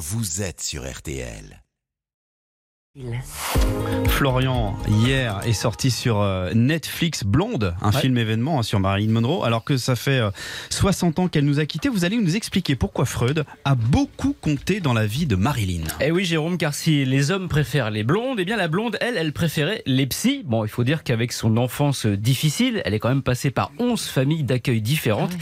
vous êtes sur RTL. Florian, hier, est sorti sur euh, Netflix Blonde, un film événement hein, sur Marilyn Monroe, alors que ça fait euh, 60 ans qu'elle nous a quittés. Vous allez nous expliquer pourquoi Freud a beaucoup compté dans la vie de Marilyn. Eh oui, Jérôme, car si les hommes préfèrent les blondes, eh bien la blonde, elle, elle préférait les psys. Bon, il faut dire qu'avec son enfance difficile, elle est quand même passée par 11 familles d'accueil différentes.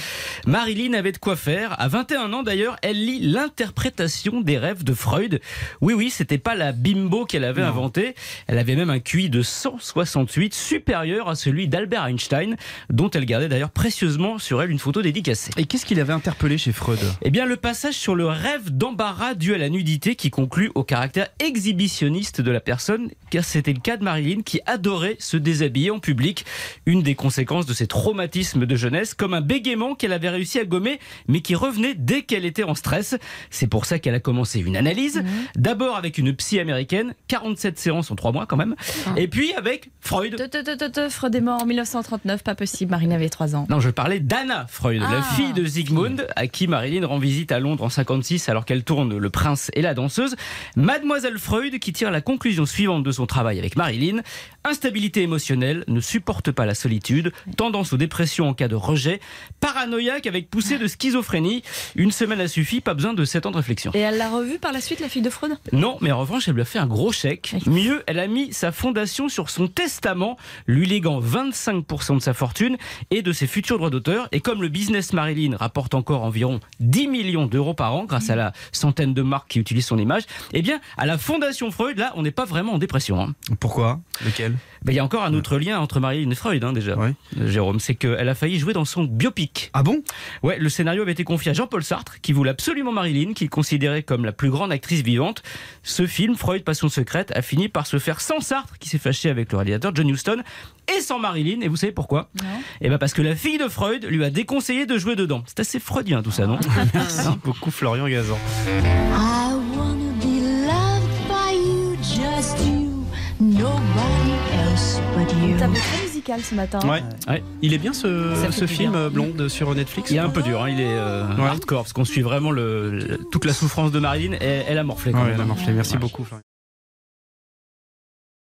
Marilyn avait de quoi faire. À 21 ans d'ailleurs, elle lit l'interprétation des rêves de Freud. Oui, oui, c'était pas la bimbo qu'elle avait inventée. Elle avait même un QI de 168, supérieur à celui d'Albert Einstein, dont elle gardait d'ailleurs précieusement sur elle une photo dédicacée. Et qu'est-ce qu'il avait interpellé chez Freud? Eh bien, le passage sur le rêve d'embarras dû à la nudité qui conclut au caractère exhibitionniste de la personne, car c'était le cas de Marilyn qui adorait se déshabiller en public. Une des conséquences de ses traumatismes de jeunesse, comme un bégaiement qu'elle avait réussi à gommer, mais qui revenait dès qu'elle était en stress. C'est pour ça qu'elle a commencé une analyse, d'abord avec une psy américaine, 47 séances en 3 mois quand même, et puis avec Freud. Freud est mort en 1939, pas possible. Marine avait 3 ans. Non, je parlais d'Anna Freud, la Ah. fille de Sigmund, à qui Marilyn rend visite à Londres en 56 alors qu'elle tourne Le Prince et la danseuse. Mademoiselle Freud qui tire la conclusion suivante de son travail avec Marilyn. Instabilité émotionnelle, ne supporte pas la solitude, tendance aux dépressions en cas de rejet, paranoïaque avec poussée de schizophrénie. Une semaine a suffi, pas besoin de 7 ans de réflexion. Et elle l'a revue par la suite, la fille de Freud? Non, mais en revanche, elle lui a fait un gros chèque. Mieux, elle a mis sa fondation sur son testament, lui léguant 25% de sa fortune et de ses futurs droits d'auteur. Et comme le business Marilyn rapporte encore environ 10 millions d'euros par an grâce à la centaine de marques qui utilisent son image, eh bien, à la fondation Freud, là, on n'est pas vraiment en dépression. hein. Pourquoi? Lequel? Ben, Il y a encore un autre lien entre Marilyn et Freud, hein, déjà, Ouais. Euh, Jérôme. C'est qu'elle a failli jouer dans son biopic. Ah bon? Ouais, le scénario avait été confié à Jean-Paul Sartre, qui voulait absolument Marilyn, qu'il considérait comme la plus grande actrice vivante. Ce film, Freud, Passion secrète, a fini par se faire sans Sartre, qui s'est fâché avec le réalisateur John Huston, et sans Marilyn. Et vous savez pourquoi Non. Eh ben parce que la fille de Freud lui a déconseillé de jouer dedans. C'est assez freudien tout ça, non Merci beaucoup Florian Gazan. I wanna be loved by you, just you, nobody else but you. Tableau très musical ce matin. Ouais. Ouais. Il est bien ce, film bien. euh, Blonde sur Netflix Il est un peu dur, hein, il est euh, Ouais. hardcore, parce qu'on suit vraiment le, le- toute la souffrance de Marilyn, et elle a morflé quand Ouais, même. elle a morflé. Merci beaucoup Florian.